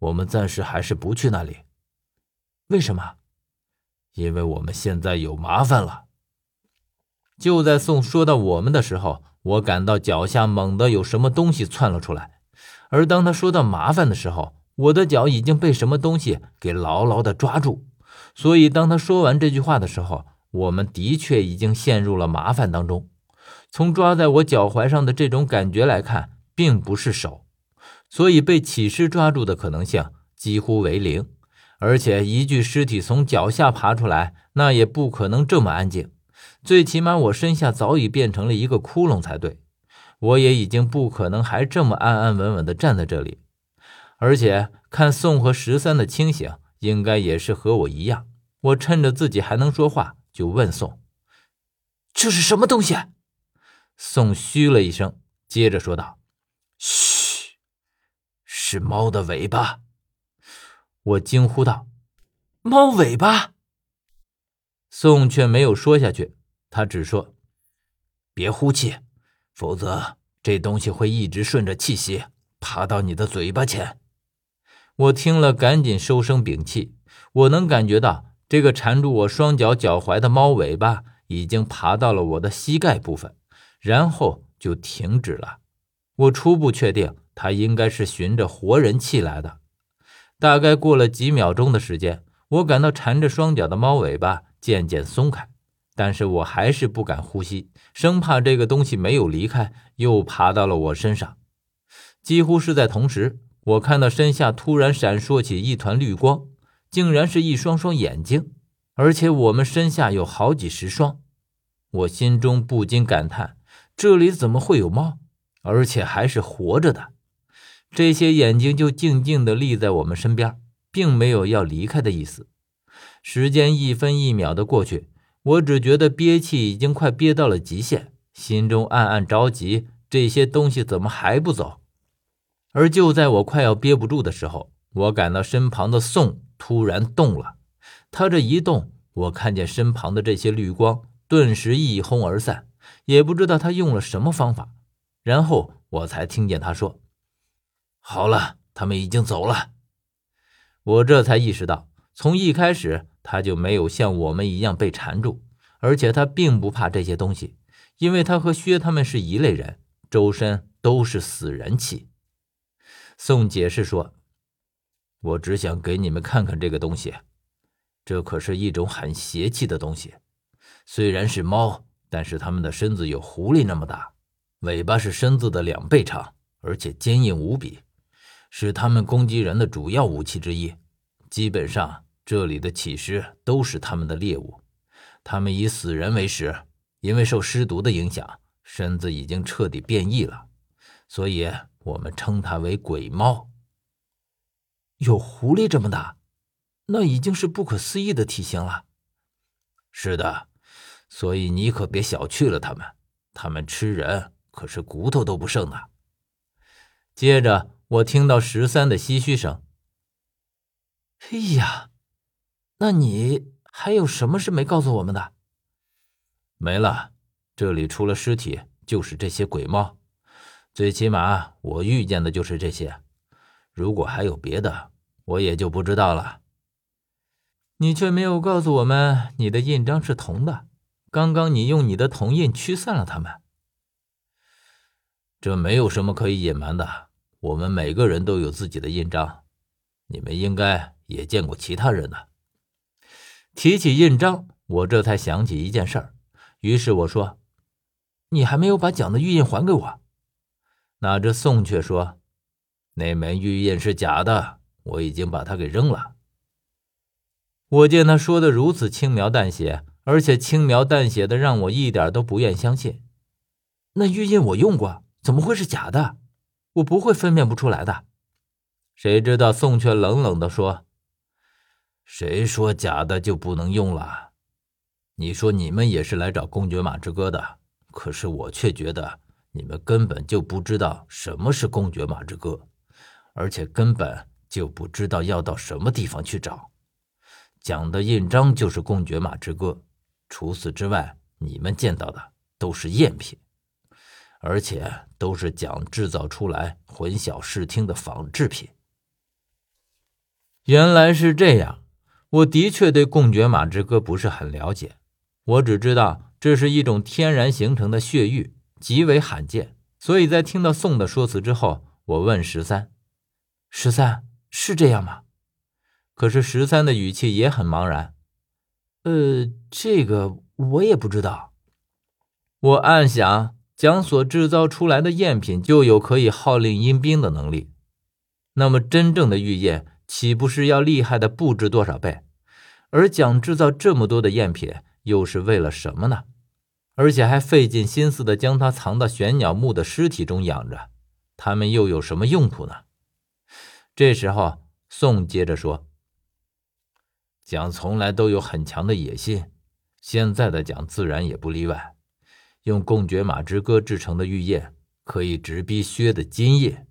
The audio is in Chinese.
我们暂时还是不去那里。为什么？因为我们现在有麻烦了。就在宋说到我们的时候，我感到脚下猛地有什么东西窜了出来，而当他说到麻烦的时候，我的脚已经被什么东西给牢牢的抓住。所以，当他说完这句话的时候，我们的确已经陷入了麻烦当中。从抓在我脚踝上的这种感觉来看，并不是手，所以被起尸抓住的可能性几乎为零。而且，一具尸体从脚下爬出来，那也不可能这么安静。最起码，我身下早已变成了一个窟窿才对。我也已经不可能还这么安安稳稳地站在这里。而且，看宋和十三的清醒，应该也是和我一样。我趁着自己还能说话，就问宋：“这是什么东西？”宋嘘了一声，接着说道：“，是猫的尾巴。”我惊呼道：“猫尾巴！”宋却没有说下去，他只说：“别呼气，否则这东西会一直顺着气息爬到你的嘴巴前。”我听了，赶紧收声屏气。我能感觉到，这个缠住我双脚脚踝的猫尾巴已经爬到了我的膝盖部分，然后就停止了。我初步确定，它应该是循着活人气来的。大概过了几秒钟的时间，我感到缠着双脚的猫尾巴渐渐松开，但是我还是不敢呼吸，生怕这个东西没有离开，又爬到了我身上。几乎是在同时，我看到身下突然闪烁起一团绿光，竟然是一双双眼睛，而且我们身下有好几十双。我心中不禁感叹：这里怎么会有猫，而且还是活着的？这些眼睛就静静地立在我们身边，并没有要离开的意思。时间一分一秒的过去，我只觉得憋气已经快憋到了极限，心中暗暗着急：这些东西怎么还不走？而就在我快要憋不住的时候，我感到身旁的宋突然动了。他这一动，我看见身旁的这些绿光顿时一哄而散，也不知道他用了什么方法。然后我才听见他说。好了，他们已经走了。我这才意识到，从一开始他就没有像我们一样被缠住，而且他并不怕这些东西，因为他和薛他们是一类人，周身都是死人气。宋解释说：“我只想给你们看看这个东西，这可是一种很邪气的东西。虽然是猫，但是它们的身子有狐狸那么大，尾巴是身子的两倍长，而且坚硬无比。”是他们攻击人的主要武器之一。基本上，这里的起尸都是他们的猎物。他们以死人为食，因为受尸毒的影响，身子已经彻底变异了，所以我们称它为鬼猫。有狐狸这么大，那已经是不可思议的体型了。是的，所以你可别小觑了他们。他们吃人，可是骨头都不剩的。接着。我听到十三的唏嘘声。哎呀，那你还有什么是没告诉我们的？没了，这里除了尸体就是这些鬼猫，最起码我遇见的就是这些。如果还有别的，我也就不知道了。你却没有告诉我们你的印章是铜的。刚刚你用你的铜印驱散了他们。这没有什么可以隐瞒的。我们每个人都有自己的印章，你们应该也见过其他人的。提起印章，我这才想起一件事儿，于是我说：“你还没有把奖的玉印还给我。”那这宋却说：“那枚玉印是假的，我已经把它给扔了。”我见他说的如此轻描淡写，而且轻描淡写的让我一点都不愿相信。那玉印我用过，怎么会是假的？我不会分辨不出来的。谁知道宋却冷冷地说：“谁说假的就不能用了？你说你们也是来找公爵马之歌的，可是我却觉得你们根本就不知道什么是公爵马之歌，而且根本就不知道要到什么地方去找。讲的印章就是公爵马之歌，除此之外，你们见到的都是赝品。”而且都是讲制造出来混淆视听的仿制品。原来是这样，我的确对贡爵马之歌不是很了解，我只知道这是一种天然形成的血玉，极为罕见。所以在听到宋的说辞之后，我问十三：“十三是这样吗？”可是十三的语气也很茫然。呃，这个我也不知道。我暗想，蒋所制造出来的赝品就有可以号令阴兵的能力，那么真正的玉燕岂不是要厉害的不知多少倍？而蒋制造这么多的赝品，又是为了什么呢？而且还费尽心思的将它藏到玄鸟木的尸体中养着，他们又有什么用途呢？这时候，宋接着说。蒋从来都有很强的野心，现在的蒋自然也不例外。用贡爵马之歌制成的玉液，可以直逼薛的金液。